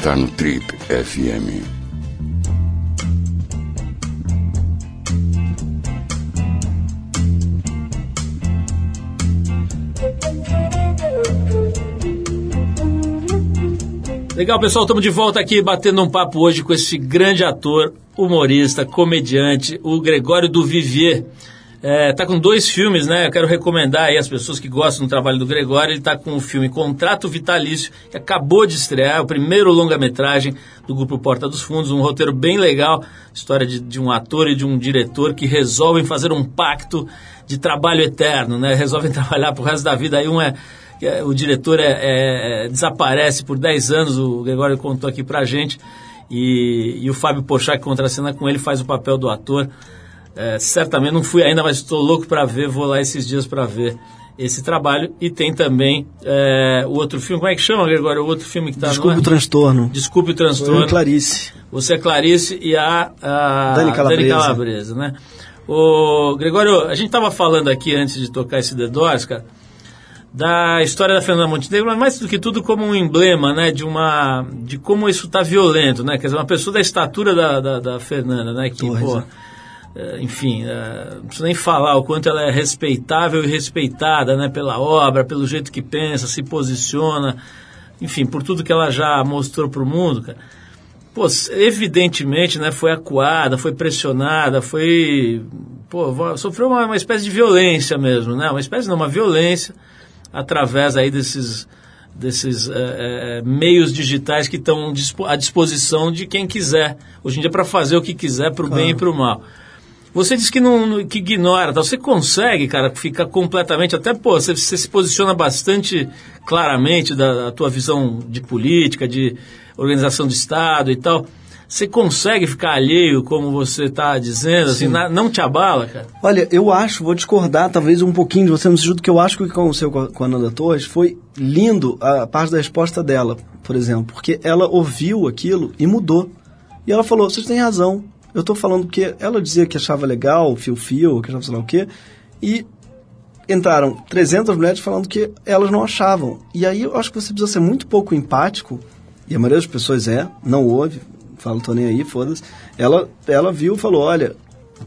Está no Trip FM.
Legal, pessoal, estamos de volta aqui batendo um papo hoje com esse grande ator, humorista, comediante, o Gregório do Vivier. É, tá com dois filmes, né? Eu quero recomendar aí as pessoas que gostam do trabalho do Gregório. Ele tá com o filme Contrato Vitalício, que acabou de estrear, é o primeiro longa-metragem do grupo Porta dos Fundos, um roteiro bem legal, história de, de um ator e de um diretor que resolvem fazer um pacto de trabalho eterno, né? Resolvem trabalhar pro resto da vida. Aí um é é- o diretor é, é- desaparece por 10 anos, o Gregório contou aqui pra gente, e, e o Fábio Pochá, que contracena com ele, faz o papel do ator. É, certamente não fui ainda, mas estou louco para ver, vou lá esses dias para ver esse trabalho. E tem também é, o outro filme, como é que chama, Gregório? O outro filme que está
Desculpe o transtorno.
Desculpe o
eu
transtorno.
e Clarice.
Você é Clarice e a, a
Dani Calabresa.
Calabresa, né? O Gregório, a gente estava falando aqui antes de tocar esse The Doors, cara, da história da Fernanda Montenegro, mas mais do que tudo como um emblema, né, de uma, de como isso está violento, né? Quer dizer, uma pessoa da estatura da, da, da Fernanda, né, que,
Torres,
pô,
né?
É, enfim, é, não preciso nem falar o quanto ela é respeitável e respeitada, né, pela obra, pelo jeito que pensa, se posiciona, enfim, por tudo que ela já mostrou para o mundo, cara. Pô, evidentemente, né, foi acuada, foi pressionada, foi, pô, sofreu uma, uma espécie de violência mesmo, né, uma espécie não, uma violência através aí desses desses é, é, meios digitais que estão à disposição de quem quiser. Hoje em dia, para fazer o que quiser, para o bem e para o mal. Você disse que não, não- que ignora, tá? você consegue, cara, ficar completamente, até, pô, você, você se posiciona bastante claramente da, da tua visão de política, de organização de Estado e tal. Você consegue ficar alheio, como você está dizendo, assim, na- não te abala, cara?
Olha, eu acho, vou discordar talvez um pouquinho de você no sentido que eu acho que o que aconteceu com a, com a Nanda Torres foi lindo a parte da resposta dela, por exemplo, porque ela ouviu aquilo e mudou. E ela falou, vocês têm razão, eu estou falando porque ela dizia que achava legal, fio-fio, que achava sei lá o quê, e entraram 300 mulheres falando que elas não achavam. E aí eu acho que você precisa ser muito pouco empático, e a maioria das pessoas é, não ouve, fala, tô nem aí, foda-se. Ela, ela viu falou, olha,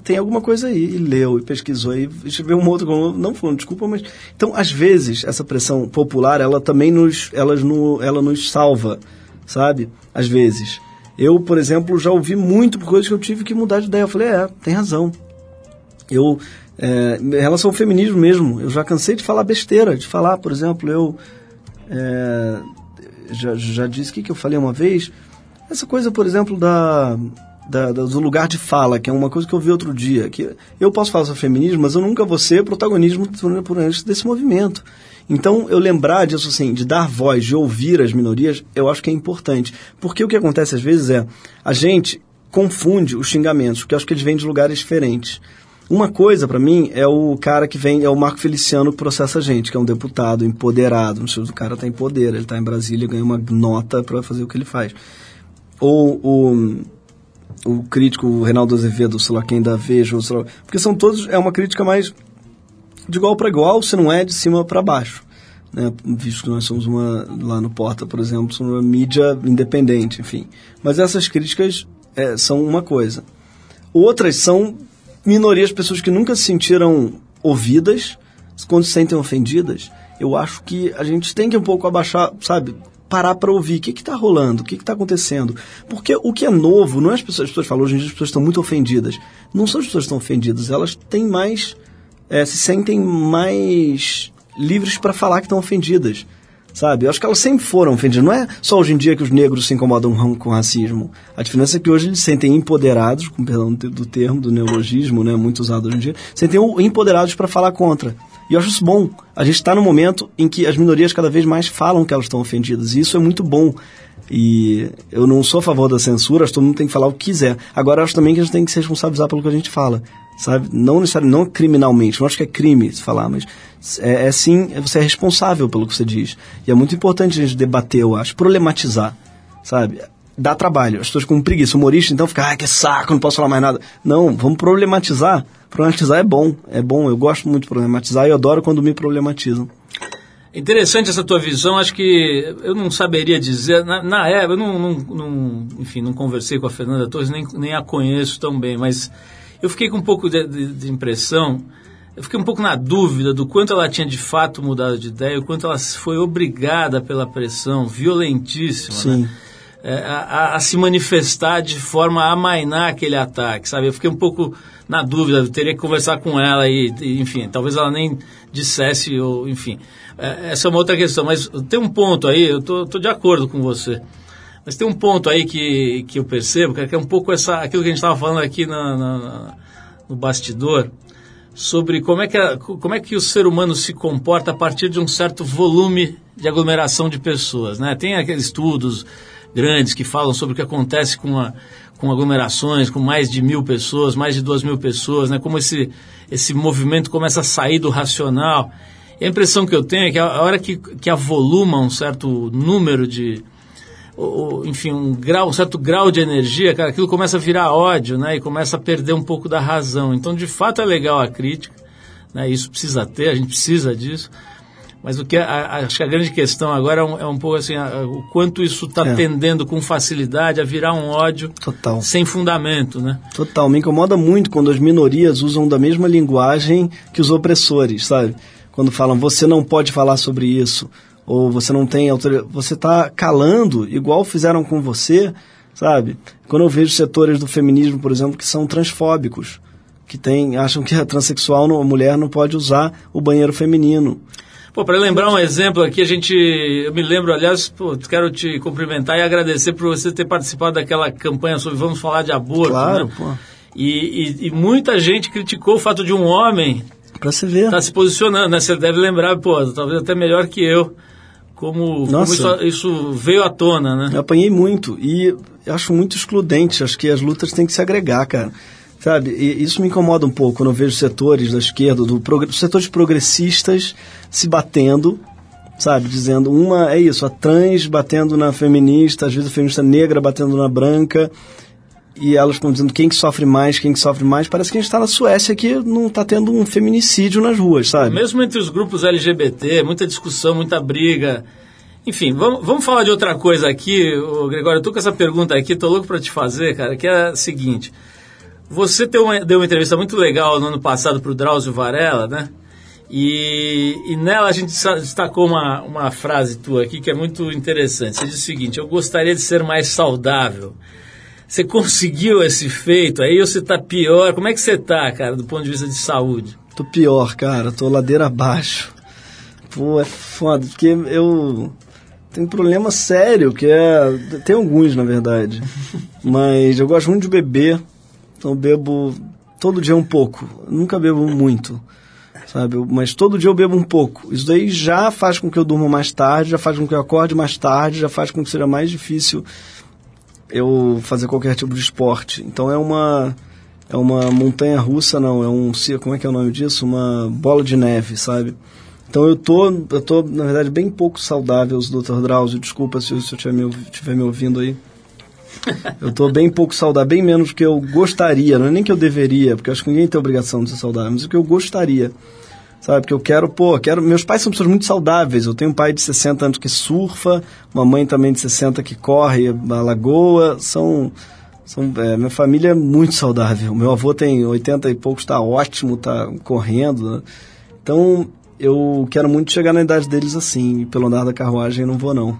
tem alguma coisa aí, e leu, e pesquisou, e escreveu um outro, não falando desculpa, mas... Então, às vezes, essa pressão popular, ela também nos, elas no, ela nos salva, sabe? Às vezes. Eu, por exemplo, já ouvi muito por coisas que eu tive que mudar de ideia. Eu falei, é, tem razão. Eu, é, em relação ao feminismo mesmo, eu já cansei de falar besteira, de falar, por exemplo, eu é, já, já disse o que, que eu falei uma vez, essa coisa, por exemplo, da, da- do lugar de fala, que é uma coisa que eu vi outro dia, que eu posso falar sobre feminismo, mas eu nunca vou ser protagonismo desse movimento. Então, eu lembrar disso, assim, de dar voz, de ouvir as minorias, eu acho que é importante. Porque o que acontece às vezes é, a gente confunde os xingamentos, porque eu acho que eles vêm de lugares diferentes. Uma coisa, pra mim, é o cara que vem, é o Marco Feliciano que processa a gente, que é um deputado empoderado. O cara tá em poder, ele tá em Brasília, ganha uma nota pra fazer o que ele faz. Ou o, o crítico o Reinaldo Azevedo, sei lá quem da Veja, sei lá, porque são todos, é uma crítica mais de igual para igual, se não é de cima para baixo. Né? Visto que nós somos uma, lá no Porta, por exemplo, uma mídia independente, enfim. Mas essas críticas é, são uma coisa. Outras são minorias, pessoas que nunca se sentiram ouvidas, quando se sentem ofendidas. Eu acho que a gente tem que um pouco abaixar, sabe? Parar para ouvir o que está rolando, o que está acontecendo. Porque o que é novo, não é as pessoas, as pessoas falam, hoje em dia as pessoas estão muito ofendidas. Não são as pessoas que estão ofendidas, elas têm mais é, se sentem mais livres para falar que estão ofendidas. Sabe? Eu acho que elas sempre foram ofendidas. Não é só hoje em dia que os negros se incomodam com racismo. A diferença é que hoje eles se sentem empoderados, com perdão do termo, do neologismo, né, muito usado hoje em dia, se sentem empoderados para falar contra. E eu acho isso bom. A gente está no momento em que as minorias cada vez mais falam que elas estão ofendidas. E isso é muito bom. E eu não sou a favor da censura, acho que todo mundo tem que falar o que quiser. Agora, acho também que a gente tem que se responsabilizar pelo que a gente fala, sabe? Não necessariamente, não criminalmente, não acho que é crime falar, mas é, é sim, você é responsável pelo que você diz. E é muito importante a gente debater, eu acho, problematizar, sabe? Dá trabalho, as pessoas com preguiça, humorista, então fica, ai, que saco, não posso falar mais nada. Não, vamos problematizar. Problematizar é bom, é bom, eu gosto muito de problematizar e eu adoro quando me problematizam.
Interessante essa tua visão, acho que eu não saberia dizer, na, na época, eu não, não, não- enfim, não conversei com a Fernanda Torres, nem, nem a conheço tão bem, mas eu fiquei com um pouco de, de- de impressão, eu fiquei um pouco na dúvida do quanto ela tinha de fato mudado de ideia, o quanto ela foi obrigada pela pressão violentíssima,
Sim.
né? É, a, a- a se manifestar de forma a amainar aquele ataque, sabe? Eu fiquei um pouco na dúvida, eu teria que conversar com ela e, e, enfim, talvez ela nem dissesse, ou, enfim. É, essa é uma outra questão, mas tem um ponto aí, eu tô, tô de acordo com você, mas tem um ponto aí que, que eu percebo, que é um pouco essa, aquilo que a gente estava falando aqui na, na- no bastidor, sobre como é, que a- como é que o ser humano se comporta a partir de um certo volume de aglomeração de pessoas. Né? Tem aqueles estudos grandes que falam sobre o que acontece com, a, com aglomerações, com mais de mil pessoas, mais de duas mil pessoas, né? como esse, esse movimento começa a sair do racional. E a impressão que eu tenho é que a a hora que, que avoluma um certo número de, enfim, um grau, um certo grau de energia, cara, aquilo começa a virar ódio, né? E começa a perder um pouco da razão. Então, de fato, é legal a crítica, né? Isso precisa ter, a gente precisa disso. Mas o que é- a- acho que a grande questão agora é um, é um pouco assim, a- o quanto isso está
É.
tendendo com facilidade a virar um ódio
Total.
sem fundamento, né?
Total, me incomoda muito quando as minorias usam da mesma linguagem que os opressores, sabe? Quando falam, você não pode falar sobre isso, ou você não tem autoridade. Você está calando, igual fizeram com você, sabe? Quando eu vejo setores do feminismo, por exemplo, que são transfóbicos, que tem, acham que a transexual, não- a mulher, não pode usar o banheiro feminino.
Pô, para lembrar um exemplo aqui, a gente, eu me lembro, aliás, pô, quero te cumprimentar e agradecer por você ter participado daquela campanha sobre Vamos Falar de Aborto.
Claro,
né?
pô.
E, e- e muita gente criticou o fato de um homem
Pra você ver.
estar se posicionando, né? Você deve lembrar, pô, talvez até melhor que eu, como, como isso, isso veio à tona, né?
Eu apanhei muito e acho muito excludente. Acho que as lutas têm que se agregar, cara. Sabe? E isso me incomoda um pouco quando eu vejo setores da esquerda, do setores progressistas se batendo, sabe? Dizendo uma é isso, a trans batendo na feminista, às vezes a feminista negra batendo na branca. E elas estão dizendo quem que sofre mais, quem que sofre mais. Parece que a gente está na Suécia que não está tendo um feminicídio nas ruas, sabe?
Mesmo entre os grupos LGBT, muita discussão, muita briga. Enfim, vamos, vamos falar de outra coisa aqui, ô, Gregório. Eu com essa pergunta aqui, tô louco para te fazer, cara, que é a seguinte. Você deu uma, deu uma entrevista muito legal no ano passado para o Drauzio Varela, né? E, e nela a gente destacou uma, uma frase tua aqui que é muito interessante. Você diz o seguinte: Eu gostaria de ser mais saudável. Você conseguiu esse feito aí você tá pior? Como é que você tá, cara, do ponto de vista de saúde?
Tô pior, cara. Tô ladeira abaixo. Pô, é foda, porque eu tenho um problema sério, que é... Tem alguns, na verdade. Mas eu gosto muito de beber, então eu bebo todo dia um pouco. Eu nunca bebo muito, sabe? Mas todo dia eu bebo um pouco. Isso daí já faz com que eu durma mais tarde, já faz com que eu acorde mais tarde, já faz com que seja mais difícil eu fazer qualquer tipo de esporte. Então é uma é uma montanha russa, não, é um como é que é o nome disso? Uma bola de neve, sabe? Então eu tô, eu tô na verdade bem pouco saudável, Dr. Drauzio, desculpa se, se eu estiver me, estiver me ouvindo aí. Eu tô bem pouco saudável, bem menos do que eu gostaria, não é nem que eu deveria, porque acho que ninguém tem obrigação de ser saudável, mas o que eu gostaria. Sabe, porque eu quero, pô, quero. Meus pais são pessoas muito saudáveis. Eu tenho um pai de 60 anos que surfa, uma mãe também de 60 que corre a lagoa. São. são é, minha família é muito saudável. Meu avô tem 80 e poucos, está ótimo, está correndo. né? Então, eu quero muito chegar na idade deles assim. E pelo andar da carruagem não vou, não.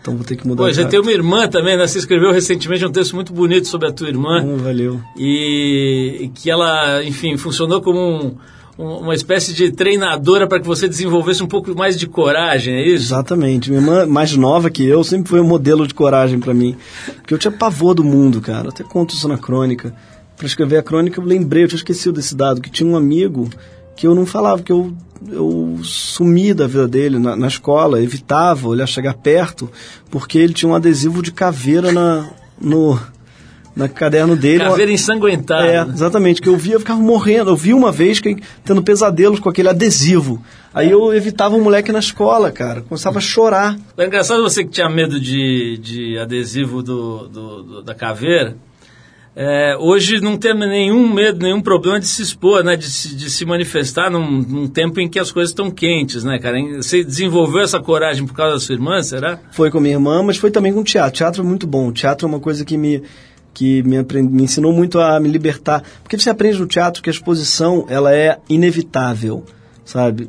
Então vou ter que mudar
Pô, já tem uma irmã também, né? Você escreveu recentemente um texto muito bonito sobre a tua irmã
Hum, valeu.
e, que ela, enfim, funcionou como um- uma espécie de treinadora para que você desenvolvesse um pouco mais de coragem, é isso?
Exatamente. Minha irmã, mais nova que eu, sempre foi um modelo de coragem pra mim. Porque eu tinha pavor do mundo, cara. Eu até conto isso na crônica. Pra escrever a crônica, eu lembrei, eu tinha esquecido desse dado, que tinha um amigo que eu não falava, que eu, eu sumi da vida dele na, na escola, evitava olhar chegar perto, porque ele tinha um adesivo de caveira na, no na caderno dele.
Caveira ensanguentada.
É, exatamente, que eu via, eu ficava morrendo. Eu vi uma vez que, tendo pesadelos com aquele adesivo. Aí eu evitava um moleque na escola, cara. Começava a chorar.
É engraçado você que tinha medo de, de adesivo do, do- do- da caveira. É, hoje não tem nenhum medo, nenhum problema de se expor, né? De se, de se manifestar num, num tempo em que as coisas estão quentes, né, cara? Você desenvolveu essa coragem por causa da sua irmã, será?
Foi com minha irmã, mas foi também com teatro. Teatro é muito bom. Teatro é uma coisa que me que me, apren- me ensinou muito a me libertar. Porque você aprende no teatro que a exposição ela é inevitável, sabe?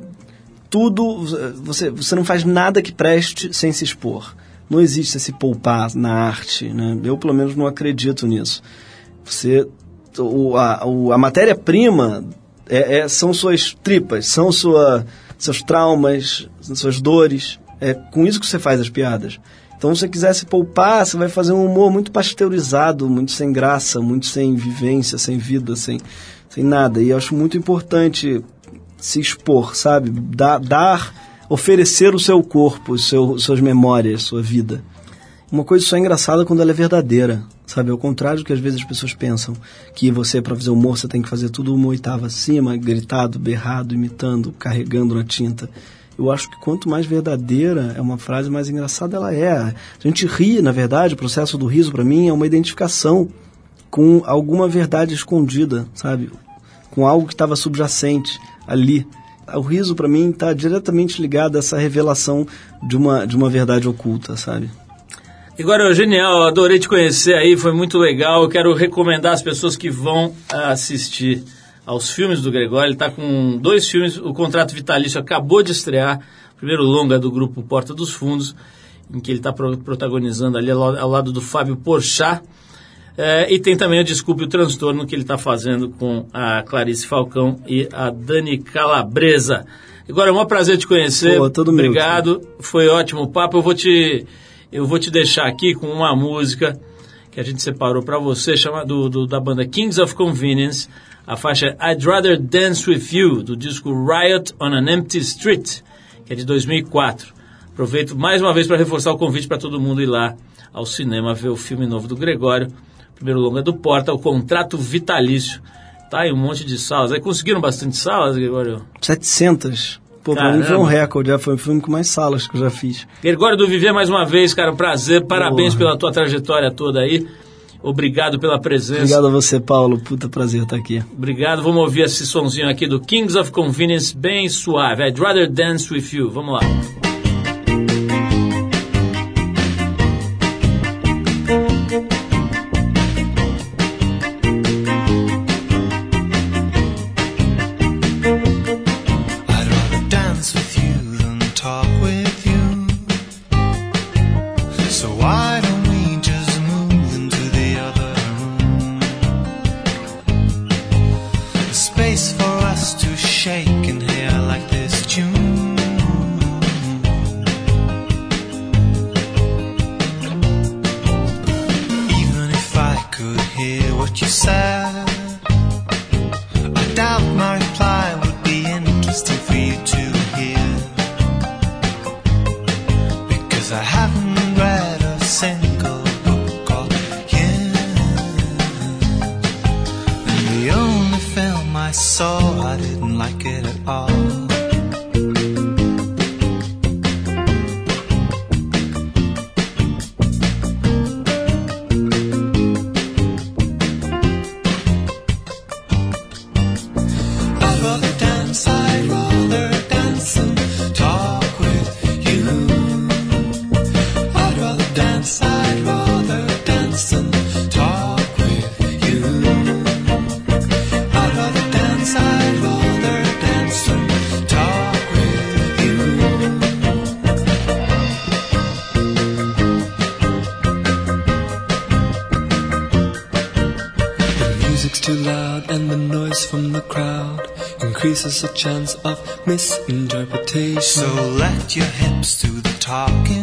Tudo, você, você não faz nada que preste sem se expor. Não existe se poupar na arte, né? Eu, pelo menos, não acredito nisso. Você, o, a, o- a matéria-prima é, é- são suas tripas, são sua, seus traumas, suas dores. É com isso que você faz as piadas. Então, se você quiser se poupar, você vai fazer um humor muito pasteurizado, muito sem graça, muito sem vivência, sem vida, sem, sem nada. E eu acho muito importante se expor, sabe? Dar, dar oferecer o seu corpo, seu, suas memórias, sua vida. Uma coisa só é engraçada quando ela é verdadeira, sabe? Ao contrário do que às vezes as pessoas pensam, que você, para fazer humor, você tem que fazer tudo uma oitava acima, gritado, berrado, imitando, carregando na tinta. Eu acho que quanto mais verdadeira é uma frase, mais engraçada ela é. A gente ri, na verdade, o processo do riso, para mim, é uma identificação com alguma verdade escondida, sabe? Com algo que estava subjacente ali. O riso, para mim, está diretamente ligado a essa revelação de uma, de uma verdade oculta, sabe?
Agora, genial, adorei te conhecer aí, foi muito legal. Quero recomendar às pessoas que vão assistir aos filmes do Gregório. Ele está com dois filmes, o Contrato Vitalício acabou de estrear, o primeiro longa do grupo Porta dos Fundos, em que ele está protagonizando ali ao, lado do Fábio Porchat. É, e tem também o Desculpe o Transtorno que ele está fazendo com a Clarice Falcão e a Dani Calabresa. Agora é um prazer te conhecer.
Pô, todo meu,
Obrigado. Foi ótimo o papo. Eu vou te eu vou te deixar aqui com uma música que a gente separou para você, chama do, do- da banda Kings of Convenience. A faixa I'd Rather Dance With You, do disco Riot on an Empty Street, que é de 2004. Aproveito mais uma vez para reforçar o convite para todo mundo ir lá ao cinema ver o filme novo do Gregório, primeiro longa do Porta, o Contrato Vitalício. Tá em um monte de salas. Aí conseguiram bastante salas, Gregório?
700. Pô, pra mim foi
Caramba.
um recorde, já foi o filme com mais salas que eu já fiz.
Gregório do Viver, mais uma vez, cara, um prazer. Parabéns
Porra.
pela tua trajetória toda aí. Obrigado pela presença.
Obrigado a você, Paulo. Puta prazer estar aqui.
Obrigado. Vamos ouvir esse sonzinho aqui do Kings of Convenience, bem suave. I'd rather dance with you. Vamos lá.
I didn't like it at all. The chance of misinterpretation. So let your hips do the talking.